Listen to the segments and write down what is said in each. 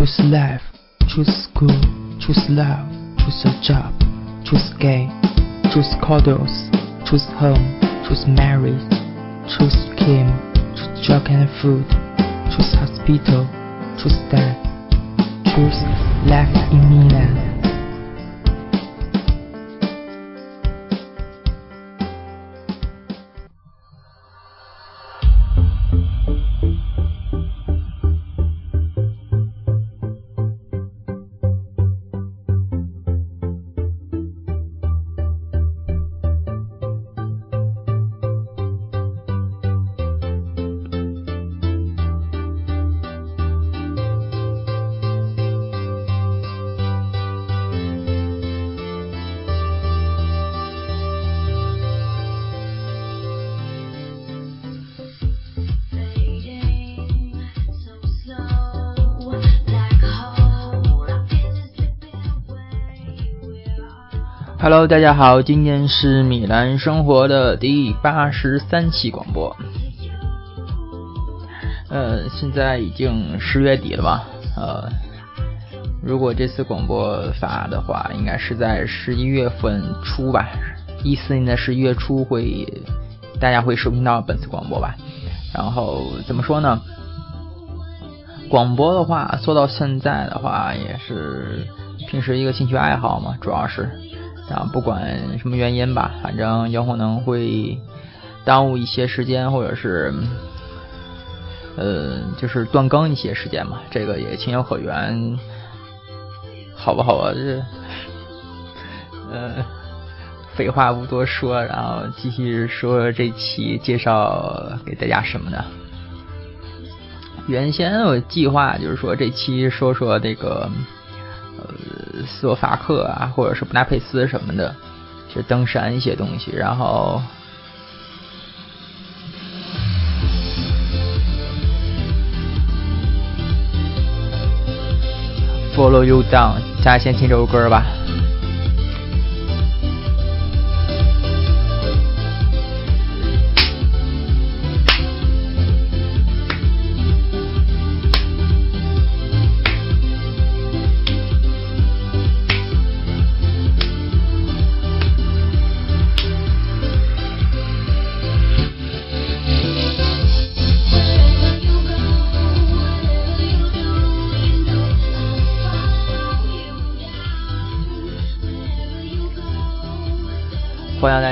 choose life, choose school, choose love, choose a job, choose gay, choose cuddles, choose home, choose marriage, choose Kim, choose drug and food, choose hospital, choose death, choose life in Milan. Hello，大家好，今天是米兰生活的第八十三期广播。呃，现在已经十月底了吧？呃，如果这次广播发的话，应该是在十一月份初吧，一四年的十一月初会，大家会收听到本次广播吧。然后怎么说呢？广播的话，做到现在的话，也是平时一个兴趣爱好嘛，主要是。然后不管什么原因吧，反正有可能会耽误一些时间，或者是呃，就是断更一些时间嘛，这个也情有可原，好吧好吧？这呃，废话不多说，然后继续说这期介绍给大家什么呢？原先我计划就是说这期说说这个。呃，斯洛伐克啊，或者是布达佩斯什么的，就登山一些东西，然后 follow you down，大家先听这首歌吧。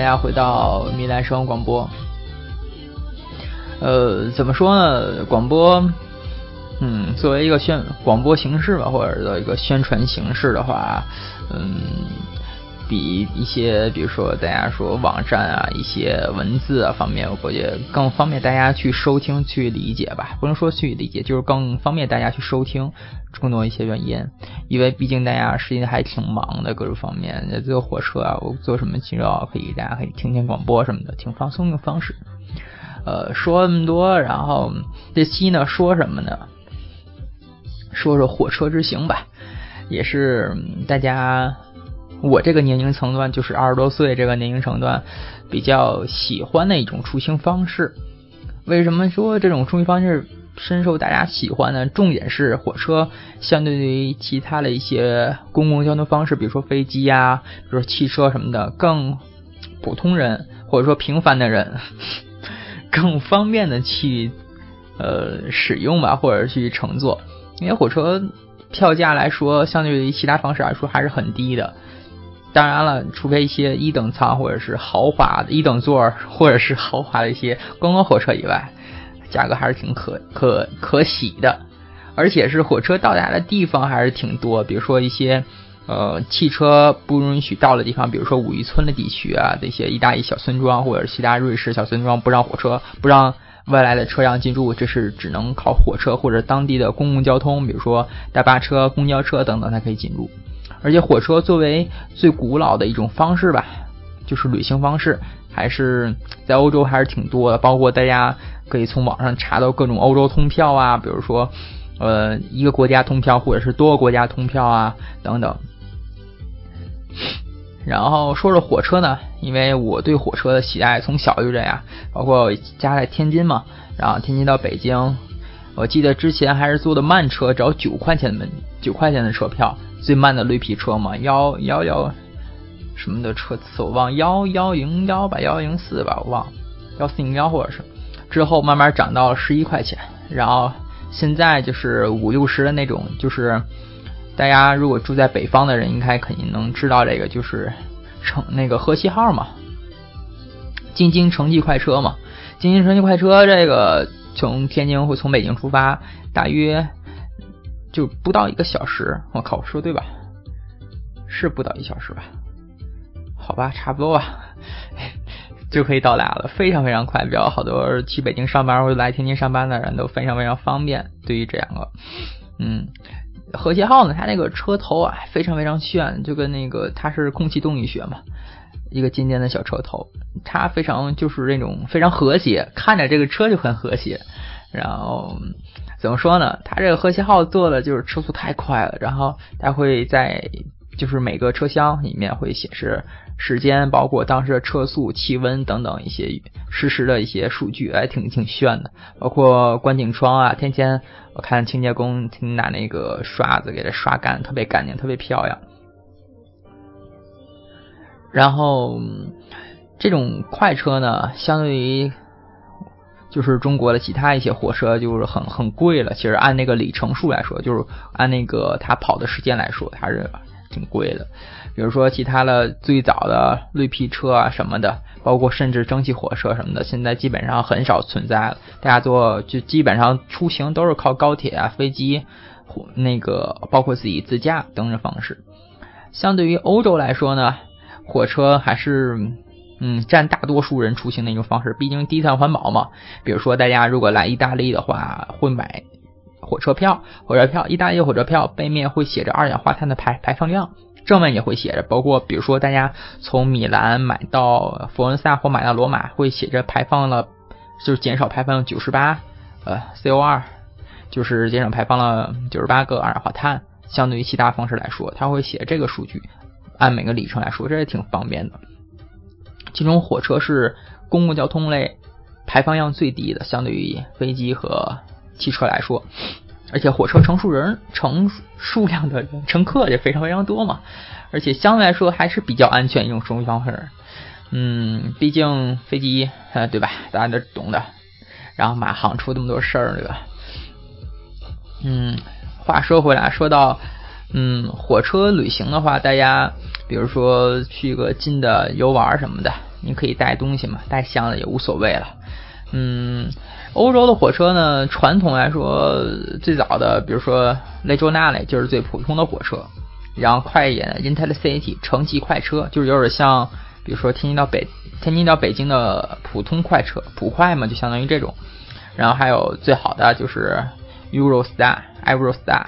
家回到米兰生活广播。呃，怎么说呢？广播，嗯，作为一个宣广播形式吧，或者的一个宣传形式的话，嗯。比一些，比如说大家说网站啊，一些文字啊方面，我估计更方便大家去收听、去理解吧。不能说去理解，就是更方便大家去收听。更多一些原因，因为毕竟大家时间还挺忙的，各种方面，坐火车啊，我做什么肌肉，可以大家可以听听广播什么的，挺放松的方式。呃，说那么多，然后这期呢说什么呢？说说火车之行吧，也是大家。我这个年龄层段就是二十多岁这个年龄层段比较喜欢的一种出行方式。为什么说这种出行方式深受大家喜欢呢？重点是火车相对于其他的一些公共交通方式，比如说飞机呀，比如说汽车什么的，更普通人或者说平凡的人 更方便的去呃使用吧，或者去乘坐。因为火车票价来说，相对于其他方式来说还是很低的。当然了，除非一些一等舱或者是豪华的一等座，或者是豪华的一些观光火车以外，价格还是挺可可可喜的。而且是火车到达的地方还是挺多，比如说一些呃汽车不允许到的地方，比如说五渔村的地区啊，这些意大利小村庄或者其他瑞士小村庄不让火车不让外来的车辆进入，这是只能靠火车或者当地的公共交通，比如说大巴车、公交车等等才可以进入。而且火车作为最古老的一种方式吧，就是旅行方式，还是在欧洲还是挺多的。包括大家可以从网上查到各种欧洲通票啊，比如说呃一个国家通票或者是多个国家通票啊等等。然后说说火车呢，因为我对火车的喜爱从小就这样，包括家在天津嘛，然后天津到北京。我记得之前还是坐的慢车，只要九块钱的门九块钱的车票，最慢的绿皮车嘛，幺幺幺什么的车次我忘幺幺零幺吧，幺零四吧，我忘幺四零幺或者是之后慢慢涨到了十一块钱，然后现在就是五六十的那种，就是大家如果住在北方的人，应该肯定能知道这个，就是城那个河西号嘛。京津城际快车嘛，京津城际快车这个从天津或从北京出发，大约就不到一个小时。我靠，我说对吧？是不到一小时吧？好吧，差不多吧，就可以到达了，非常非常快。比较好多去北京上班或者来天津上班的人都非常非常方便。对于这两个，嗯，和谐号呢，它那个车头啊非常非常炫，就跟那个它是空气动力学嘛。一个尖尖的小车头，它非常就是那种非常和谐，看着这个车就很和谐。然后怎么说呢？它这个和谐号做的就是车速太快了，然后它会在就是每个车厢里面会显示时间，包括当时的车速、气温等等一些实时的一些数据，还挺挺炫的。包括观景窗啊，天天我看清洁工拿那个刷子给它刷干，特别干净，特别漂亮。然后，这种快车呢，相对于就是中国的其他一些火车，就是很很贵了。其实按那个里程数来说，就是按那个它跑的时间来说，它是挺贵的。比如说其他的最早的绿皮车啊什么的，包括甚至蒸汽火车什么的，现在基本上很少存在了。大家坐就基本上出行都是靠高铁啊、飞机、那个包括自己自驾等等方式。相对于欧洲来说呢。火车还是嗯占大多数人出行的一种方式，毕竟低碳环保嘛。比如说大家如果来意大利的话，会买火车票，火车票意大利火车票背面会写着二氧化碳的排排放量，正面也会写着。包括比如说大家从米兰买到佛罗伦萨或买到罗马，会写着排放了就是减少排放九十八呃 CO2，就是减少排放了九十八个二氧化碳。相对于其他方式来说，它会写这个数据。按每个里程来说，这也挺方便的。其中火车是公共交通类排放量最低的，相对于飞机和汽车来说。而且火车乘数人乘数量的乘客也非常非常多嘛，而且相对来说还是比较安全一种交通方式。嗯，毕竟飞机呃对吧，大家都懂的。然后马航出这么多事儿，对吧？嗯，话说回来，说到。嗯，火车旅行的话，大家比如说去个近的游玩什么的，你可以带东西嘛，带箱子也无所谓了。嗯，欧洲的火车呢，传统来说最早的，比如说 Legionale 就是最普通的火车，然后快一点的 Intercity 城际快车，就是有点像，比如说天津到北天津到北京的普通快车，普快嘛，就相当于这种。然后还有最好的就是 Eurostar、Eurostar。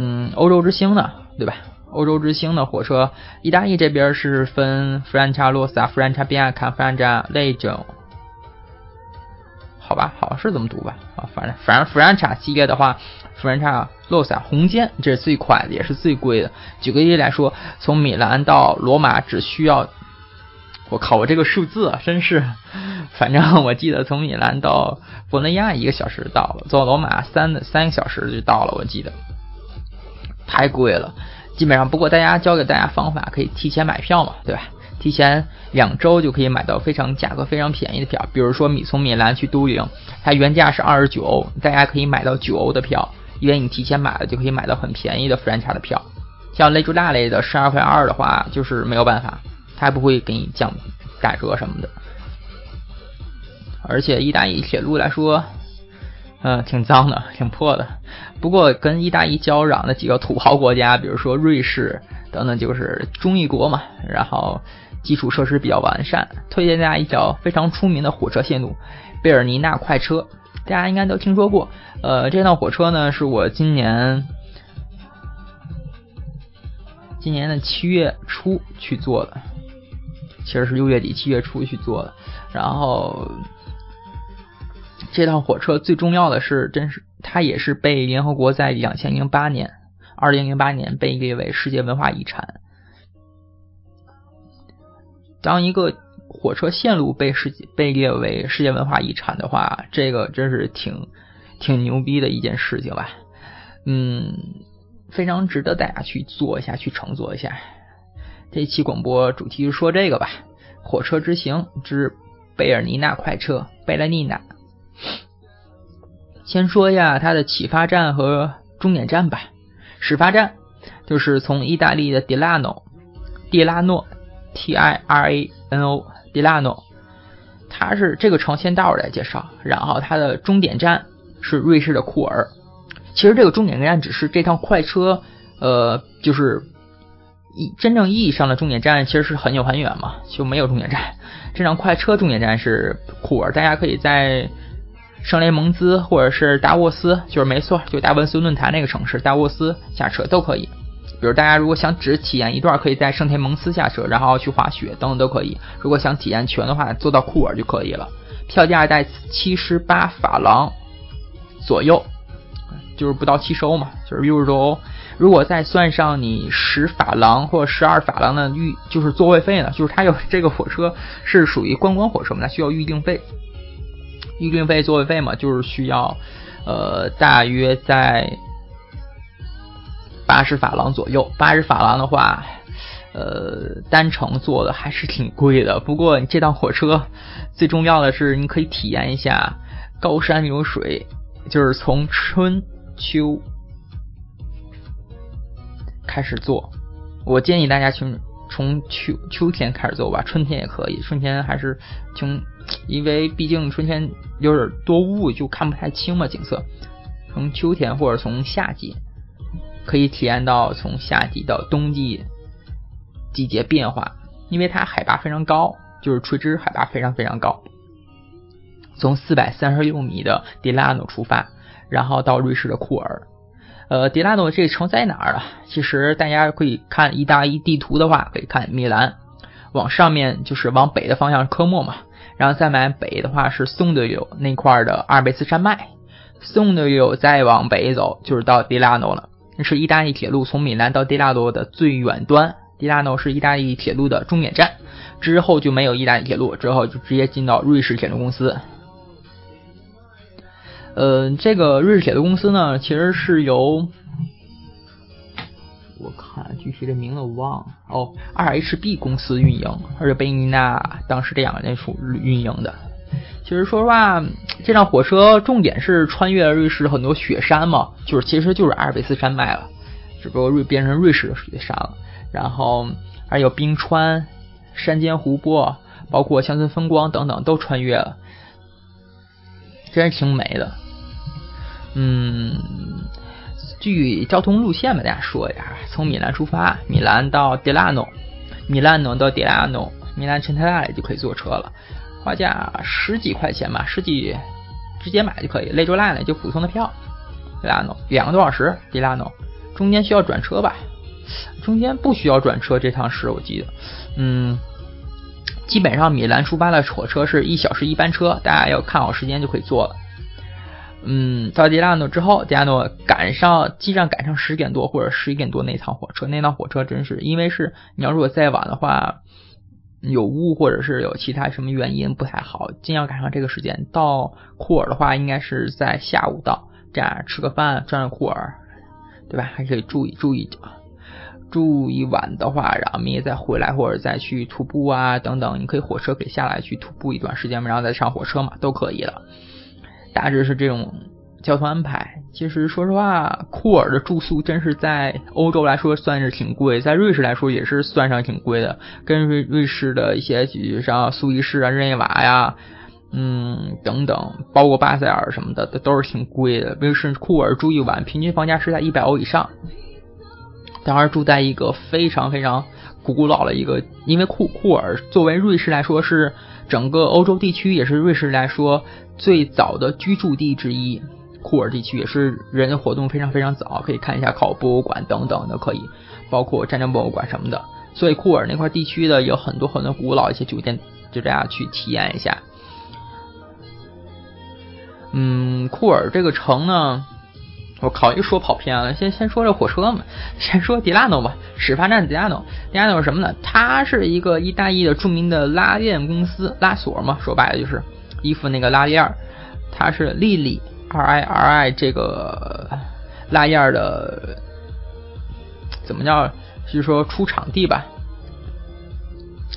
嗯，欧洲之星呢，对吧？欧洲之星的火车，意大利这边是分 Francia-Rossa、Francia-Bianca、Francia-Legion，好吧，好像是这么读吧？啊，反正反正 Francia 系列的话，Francia-Rossa 红箭这是最快的，也是最贵的。举个例来说，从米兰到罗马只需要，我靠，我这个数字啊，真是，反正我记得从米兰到博内亚一个小时到了，坐罗马三三个小时就到了，我记得。太贵了，基本上。不过大家教给大家方法，可以提前买票嘛，对吧？提前两周就可以买到非常价格非常便宜的票。比如说米从米兰去都灵，它原价是二十九欧，大家可以买到九欧的票，因为你提前买了就可以买到很便宜的弗兰查的票。像雷珠大类的十二块二的话，就是没有办法，它不会给你降打折什么的。而且意大利铁路来说。嗯，挺脏的，挺破的。不过跟意大利交壤的几个土豪国家，比如说瑞士等等，就是中意国嘛。然后基础设施比较完善，推荐大家一条非常出名的火车线路——贝尔尼纳快车。大家应该都听说过。呃，这趟火车呢，是我今年今年的七月初去做的，其实是六月底七月初去做的。然后。这趟火车最重要的是，真是它也是被联合国在两千零八年、二零零八年被列为世界文化遗产。当一个火车线路被世界被列为世界文化遗产的话，这个真是挺挺牛逼的一件事情吧。嗯，非常值得大家去做一下，去乘坐一下。这期广播主题就说这个吧，火车之行之贝尔尼纳快车，贝莱尼娜。先说一下它的启发站和终点站吧。始发站就是从意大利的迪拉诺，迪拉诺，T I R A N O，迪拉诺，它是这个城先待会儿来介绍。然后它的终点站是瑞士的库尔。其实这个终点站只是这趟快车，呃，就是一真正意义上的终点站其实是很久很远嘛，就没有终点站。这辆快车终点站是库尔，大家可以在。圣雷蒙兹或者是达沃斯，就是没错，就达文斯论坛那个城市，达沃斯下车都可以。比如大家如果想只体验一段，可以在圣天蒙斯下车，然后去滑雪等等都可以。如果想体验全的话，坐到库尔就可以了。票价在七十八法郎左右，就是不到七十欧嘛，就是六十多欧。如果再算上你十法郎或十二法郎的预，就是座位费呢，就是它有这个火车是属于观光火车嘛，它需要预定费。预定费、座位费嘛，就是需要，呃，大约在八十法郎左右。八十法郎的话，呃，单程坐的还是挺贵的。不过这趟火车最重要的是，你可以体验一下高山流水，就是从春秋开始坐。我建议大家从从秋秋天开始坐吧，春天也可以，春天还是挺。因为毕竟春天有点多雾，就看不太清嘛景色。从秋天或者从夏季，可以体验到从夏季到冬季季节变化。因为它海拔非常高，就是垂直海拔非常非常高。从四百三十六米的迪拉诺出发，然后到瑞士的库尔。呃，迪拉诺这个城在哪儿啊？其实大家可以看意大利地图的话，可以看米兰，往上面就是往北的方向科莫嘛。然后再往北的话是宋德友那块的阿尔卑斯山脉，宋德友再往北走就是到迪拉诺了。那是意大利铁路从米兰到迪拉诺的最远端，迪拉诺是意大利铁路的终点站，之后就没有意大利铁路，之后就直接进到瑞士铁路公司。呃，这个瑞士铁路公司呢，其实是由。我看具体的名字我忘了哦，R H B 公司运营，而且贝尼娜当时这两个人属运营的。其实说实话，这辆火车重点是穿越了瑞士很多雪山嘛，就是其实就是阿尔卑斯山脉了，只不过瑞变成瑞士的雪山了。然后还有冰川、山间湖泊，包括乡村风光等等都穿越了，真是挺美的。嗯。据交通路线吧，大家说一下：从米兰出发，米兰到迪拉诺，米兰诺到迪拉诺，米兰城太大了就可以坐车了，花价十几块钱吧，十几直接买就可以。雷州拉呢就普通的票，迪拉诺两个多小时，迪拉诺中间需要转车吧？中间不需要转车，这趟是我记得，嗯，基本上米兰出发的火车是一小时一班车，大家要看好时间就可以坐了。嗯，到迪拉诺之后，迪拉诺赶上，基本上赶上十点多或者十一点多那趟火车。那趟火车真是，因为是你要如果再晚的话，有雾或者是有其他什么原因不太好，尽量赶上这个时间。到库尔的话，应该是在下午到，这样吃个饭，转转库尔，对吧？还可以住一住一住一晚的话，然后明天再回来或者再去徒步啊等等，你可以火车可以下来去徒步一段时间，然后再上火车嘛，都可以了。大致是这种交通安排。其实说实话，库尔的住宿真是在欧洲来说算是挺贵，在瑞士来说也是算上挺贵的。跟瑞瑞士的一些，比如像苏黎世啊、日内瓦呀，嗯等等，包括巴塞尔什么的，都是挺贵的。瑞士库尔住一晚，平均房价是在一百欧以上。当然住在一个非常非常古老的一个，因为库库尔作为瑞士来说是整个欧洲地区，也是瑞士来说。最早的居住地之一，库尔地区也是人活动非常非常早，可以看一下考博物馆等等的，可以包括战争博物馆什么的。所以库尔那块地区的有很多很多古老一些酒店，就这样去体验一下。嗯，库尔这个城呢，我靠，又说跑偏了。先先说这火车嘛，先说迪拉诺吧，始发站迪拉诺。迪拉诺是什么呢？它是一个意大利的著名的拉链公司，拉锁嘛，说白了就是。衣服那个拉链，它是莉莉 R I R I 这个拉燕的怎么叫？就是说出场地吧，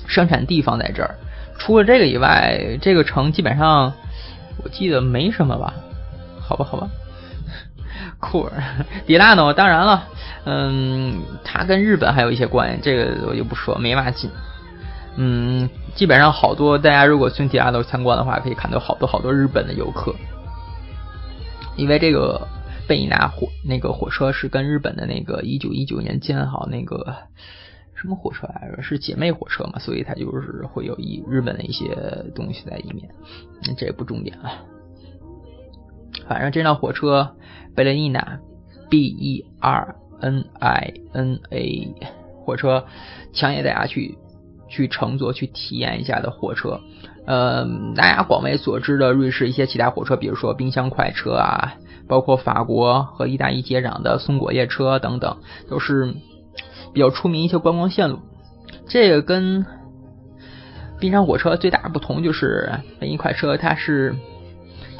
生产地方在这儿。除了这个以外，这个城基本上我记得没什么吧？好吧，好吧。酷 迪拉诺，当然了，嗯，他跟日本还有一些关系，这个我就不说，没嘛劲。嗯，基本上好多大家如果去迪拉诺参观的话，可以看到好多好多日本的游客，因为这个贝尼纳火那个火车是跟日本的那个一九一九年建好那个什么火车来着，是姐妹火车嘛，所以它就是会有一日本的一些东西在里面，这也不重点啊。反正这辆火车贝雷尼娜 B E R N I N A 火车，强烈大家去去乘坐去体验一下的火车。呃，大家广为所知的瑞士一些其他火车，比如说冰箱快车啊，包括法国和意大利接壤的松果列车等等，都是比较出名一些观光线路。这个跟冰箱火车最大的不同就是贝尼快车它是。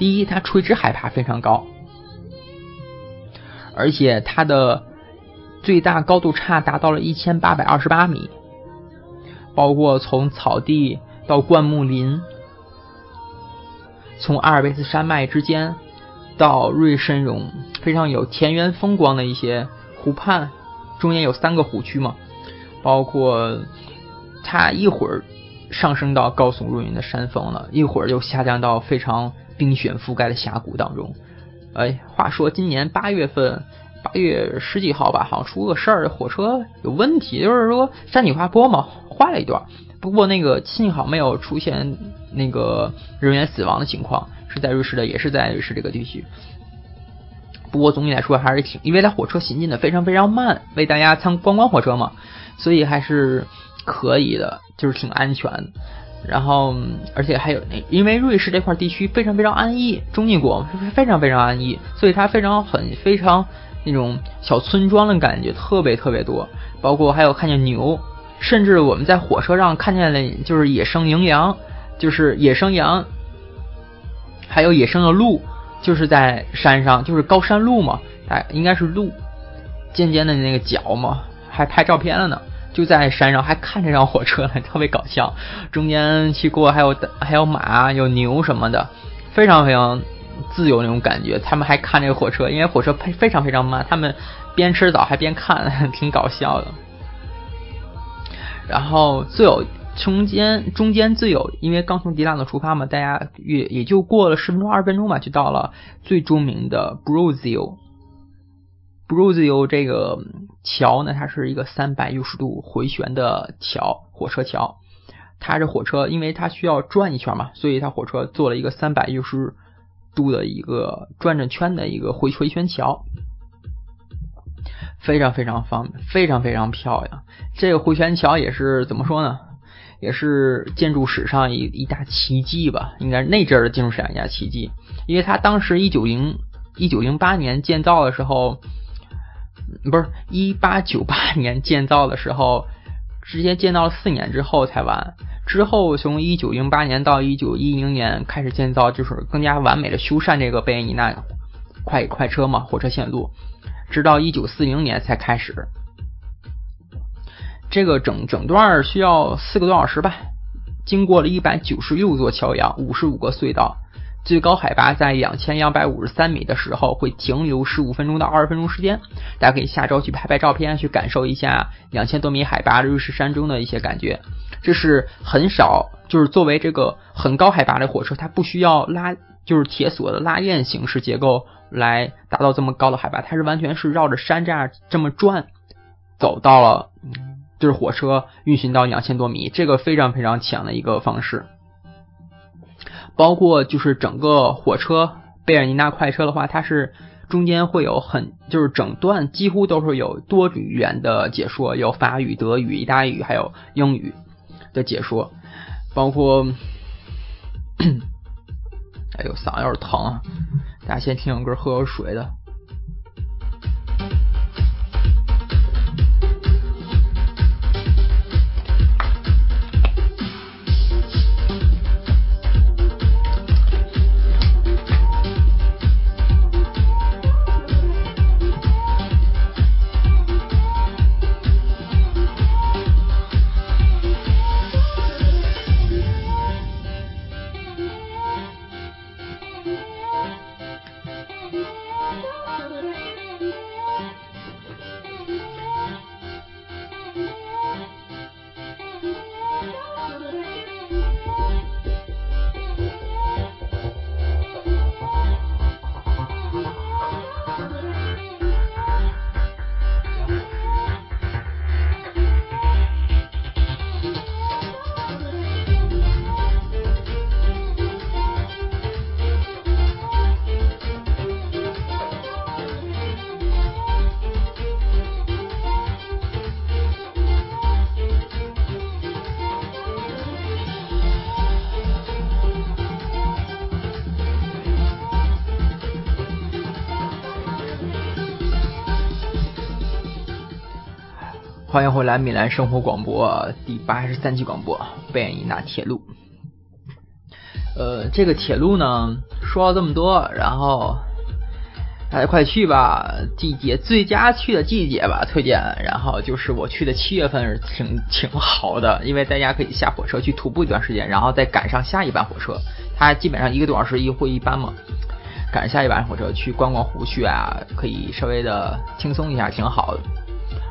第一，它垂直海拔非常高，而且它的最大高度差达到了一千八百二十八米，包括从草地到灌木林，从阿尔卑斯山脉之间到瑞申荣非常有田园风光的一些湖畔，中间有三个湖区嘛，包括它一会儿上升到高耸入云的山峰了，一会儿又下降到非常。冰雪覆盖的峡谷当中，哎，话说今年八月份，八月十几号吧，好像出个事儿，火车有问题，就是说山体滑坡嘛，坏了一段。不过那个幸好没有出现那个人员死亡的情况，是在瑞士的，也是在瑞士这个地区。不过总体来说还是挺，因为它火车行进的非常非常慢，为大家参观观火车嘛，所以还是可以的，就是挺安全。然后，而且还有那，因为瑞士这块地区非常非常安逸，中立国非常非常安逸，所以它非常很非常那种小村庄的感觉特别特别多，包括还有看见牛，甚至我们在火车上看见了就是野生羚羊，就是野生羊，还有野生的鹿，就是在山上，就是高山鹿嘛，哎，应该是鹿，尖尖的那个角嘛，还拍照片了呢。就在山上还看这辆火车呢，特别搞笑。中间去过还有还有马、有牛什么的，非常非常自由那种感觉。他们还看这个火车，因为火车非非常非常慢，他们边吃枣还边看，挺搞笑的。然后最有中间中间最有，因为刚从迪拉诺出发嘛，大家也也就过了十分钟二十分钟吧，就到了最著名的 Brazil Bruzio。这个桥呢，它是一个三百六十度回旋的桥，火车桥。它这火车，因为它需要转一圈嘛，所以它火车做了一个三百六十度的一个转着圈的一个回回旋桥，非常非常方便，非常非常漂亮。这个回旋桥也是怎么说呢？也是建筑史上一一大奇迹吧？应该是那阵儿的建筑史上一大奇迹，因为它当时一九零一九零八年建造的时候。不是一八九八 年建造的时候，直接建造了四年之后才完。之后从一九零八年到一九一零年开始建造，就是更加完美的修缮这个贝尼纳快快车嘛，火车线路。直到一九四零年才开始。这个整整段需要四个多小时吧，经过了一百九十六座桥梁，五十五个隧道。最高海拔在两千两百五十三米的时候，会停留十五分钟到二十分钟时间。大家可以下周去拍拍照片，去感受一下两千多米海拔的瑞士山中的一些感觉。这是很少，就是作为这个很高海拔的火车，它不需要拉，就是铁索的拉链形式结构来达到这么高的海拔，它是完全是绕着山这样这么转，走到了，就是火车运行到两千多米，这个非常非常强的一个方式。包括就是整个火车贝尔尼纳快车的话，它是中间会有很就是整段几乎都是有多语言的解说，有法语、德语、意大利语还有英语的解说。包括，哎呦，嗓子有点疼啊！大家先听首歌，喝口水的。回来，米兰生活广播第八十三期广播，贝恩伊纳铁路。呃，这个铁路呢，说了这么多，然后大家快去吧，季节最佳去的季节吧，推荐。然后就是我去的七月份是挺挺好的，因为大家可以下火车去徒步一段时间，然后再赶上下一班火车，它基本上一个多小时一会一班嘛，赶下一班火车去逛逛湖区啊，可以稍微的轻松一下，挺好的。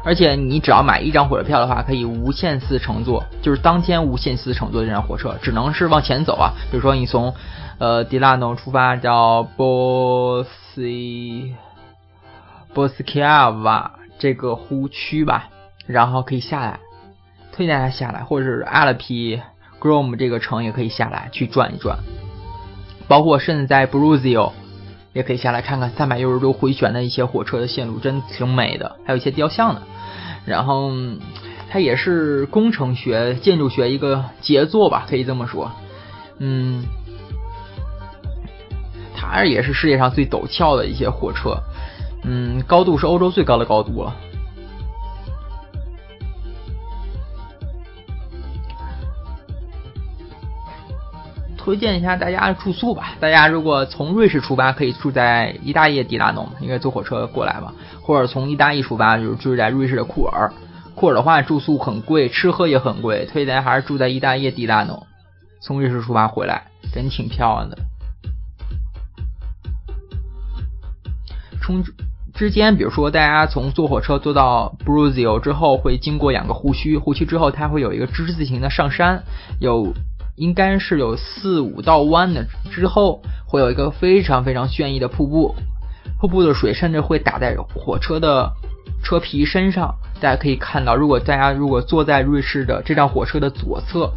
而且你只要买一张火车票的话，可以无限次乘坐，就是当天无限次乘坐这辆火车，只能是往前走啊。比如说你从呃迪拉诺出发到波斯波斯基亚瓦这个湖区吧，然后可以下来，推荐他下来，或者是阿勒皮 Grom 这个城也可以下来去转一转，包括甚至在 Bruzio。也可以下来看看三百六十度回旋的一些火车的线路，真挺美的，还有一些雕像呢。然后它也是工程学、建筑学一个杰作吧，可以这么说。嗯，它也是世界上最陡峭的一些火车，嗯，高度是欧洲最高的高度了。推荐一下大家住宿吧。大家如果从瑞士出发，可以住在意大利迪拉诺，因为坐火车过来嘛。或者从意大利出发，就是住在瑞士的库尔。库尔的话住宿很贵，吃喝也很贵，推荐还是住在意大利迪拉诺。从瑞士出发回来，真挺漂亮的。从之间，比如说大家从坐火车坐到 Bruzio 之后，会经过两个湖区，湖区之后它会有一个之字形的上山，有。应该是有四五道弯的，之后会有一个非常非常炫逸的瀑布，瀑布的水甚至会打在火车的车皮身上。大家可以看到，如果大家如果坐在瑞士的这辆火车的左侧，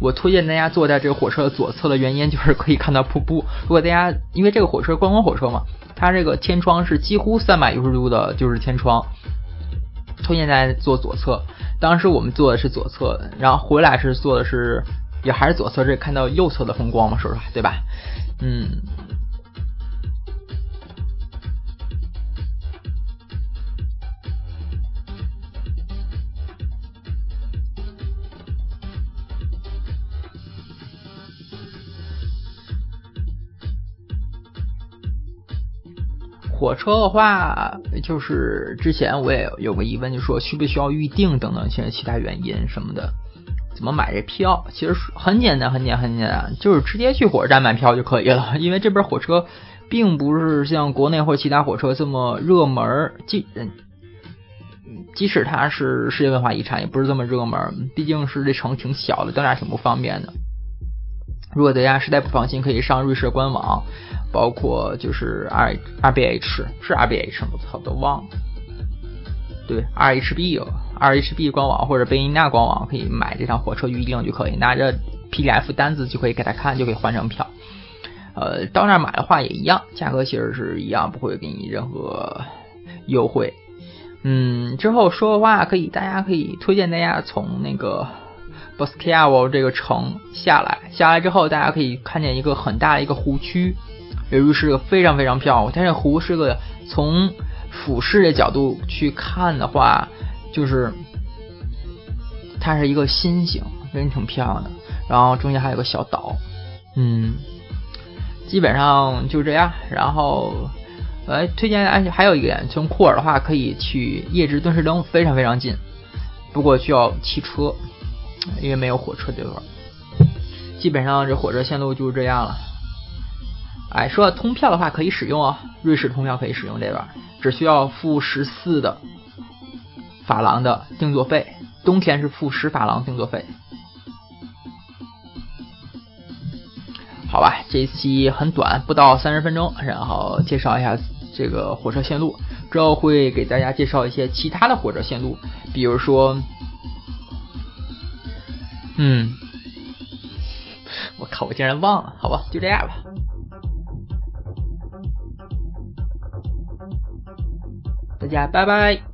我推荐大家坐在这个火车的左侧的原因就是可以看到瀑布。如果大家因为这个火车观光火车嘛，它这个天窗是几乎三百六十度的，就是天窗，推荐大家坐左侧。当时我们坐的是左侧，然后回来是坐的是。也还是左侧这看到右侧的风光嘛，说实话，对吧？嗯。火车的话，就是之前我也有个疑问，就说需不需要预定等等一些其他原因什么的。怎么买这票？其实很简单，很简单，很简单，就是直接去火车站买票就可以了。因为这边火车并不是像国内或其他火车这么热门，即即使它是世界文化遗产，也不是这么热门。毕竟是这城挺小的，到哪挺不方便的。如果大家实在不放心，可以上瑞士官网，包括就是 R R B H 是 R B H 吗？我操，都忘了。对，R H B R H B 官网或者贝因纳官网可以买这场火车预订就可以，拿着 P D F 单子就可以给他看，就可以换成票。呃，到那儿买的话也一样，价格其实是一样，不会给你任何优惠。嗯，之后说的话可以，大家可以推荐大家从那个 b o s c a v o 这个城下来，下来之后大家可以看见一个很大的一个湖区，由于是个非常非常漂亮，它这湖是个从。俯视的角度去看的话，就是它是一个心形，真挺漂亮的。然后中间还有个小岛，嗯，基本上就这样。然后，呃，推荐而且还有一个点，从库尔的话可以去夜之敦士登，非常非常近，不过需要骑车，因为没有火车这块。基本上这火车线路就是这样了。哎，说到通票的话可以使用哦，瑞士通票可以使用这边，只需要付十四的法郎的定座费，冬天是付十法郎定座费。好吧，这一期很短，不到三十分钟，然后介绍一下这个火车线路，之后会给大家介绍一些其他的火车线路，比如说，嗯，我靠，我竟然忘了，好吧，就这样吧，家拜拜。